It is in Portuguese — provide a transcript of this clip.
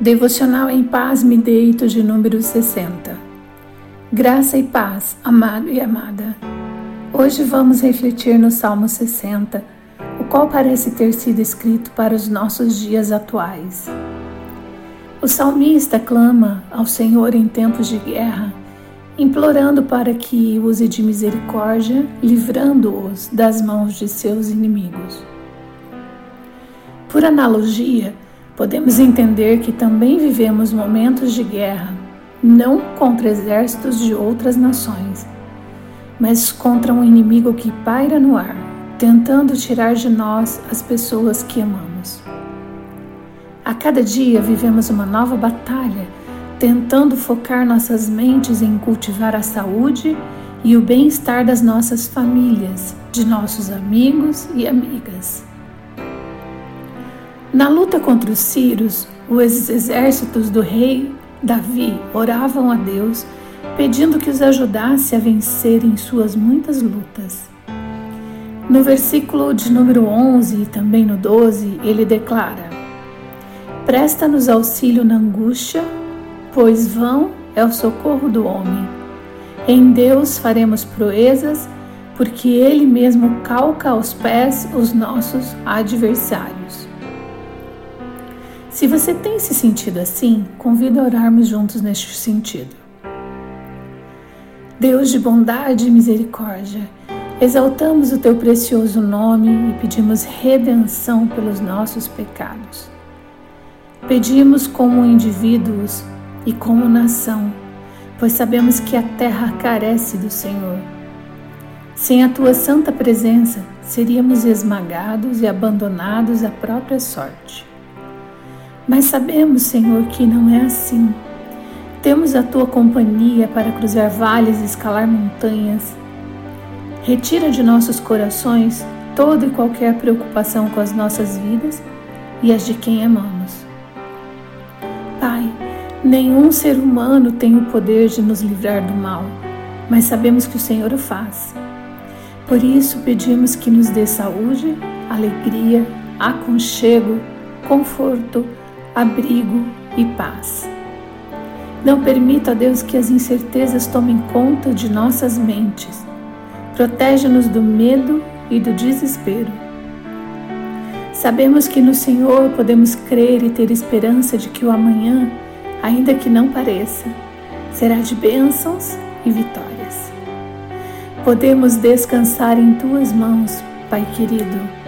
Devocional em Paz Me Deito de número 60. Graça e paz, amado e amada. Hoje vamos refletir no Salmo 60, o qual parece ter sido escrito para os nossos dias atuais. O salmista clama ao Senhor em tempos de guerra, implorando para que use de misericórdia, livrando-os das mãos de seus inimigos. Por analogia, podemos entender que também vivemos momentos de guerra, não contra exércitos de outras nações, mas contra um inimigo que paira no ar, tentando tirar de nós as pessoas que amamos. A cada dia vivemos uma nova batalha, tentando focar nossas mentes em cultivar a saúde e o bem-estar das nossas famílias, de nossos amigos e amigas. Na luta contra os sírios, os exércitos do rei Davi oravam a Deus, pedindo que os ajudasse a vencer em suas muitas lutas. No versículo de número 11 e também no 12, ele declara: Presta-nos auxílio na angústia, pois vão é o socorro do homem. Em Deus faremos proezas, porque Ele mesmo calca aos pés os nossos adversários. Se você tem se sentido assim, convido a orarmos juntos neste sentido. Deus de bondade e misericórdia, exaltamos o teu precioso nome e pedimos redenção pelos nossos pecados. Pedimos como indivíduos e como nação, pois sabemos que a terra carece do Senhor. Sem a tua santa presença, seríamos esmagados e abandonados à própria sorte. Mas sabemos, Senhor, que não é assim. Temos a tua companhia para cruzar vales e escalar montanhas. Retira de nossos corações toda e qualquer preocupação com as nossas vidas e as de quem amamos. Pai, nenhum ser humano tem o poder de nos livrar do mal, mas sabemos que o Senhor o faz. Por isso pedimos que nos dê saúde, alegria, aconchego, conforto, abrigo e paz. Não permita, Deus, que as incertezas tomem conta de nossas mentes. Protege-nos do medo e do desespero. Sabemos que no Senhor podemos crer e ter esperança de que o amanhã, ainda que não pareça, será de bênçãos e vitórias. Podemos descansar em tuas mãos, Pai querido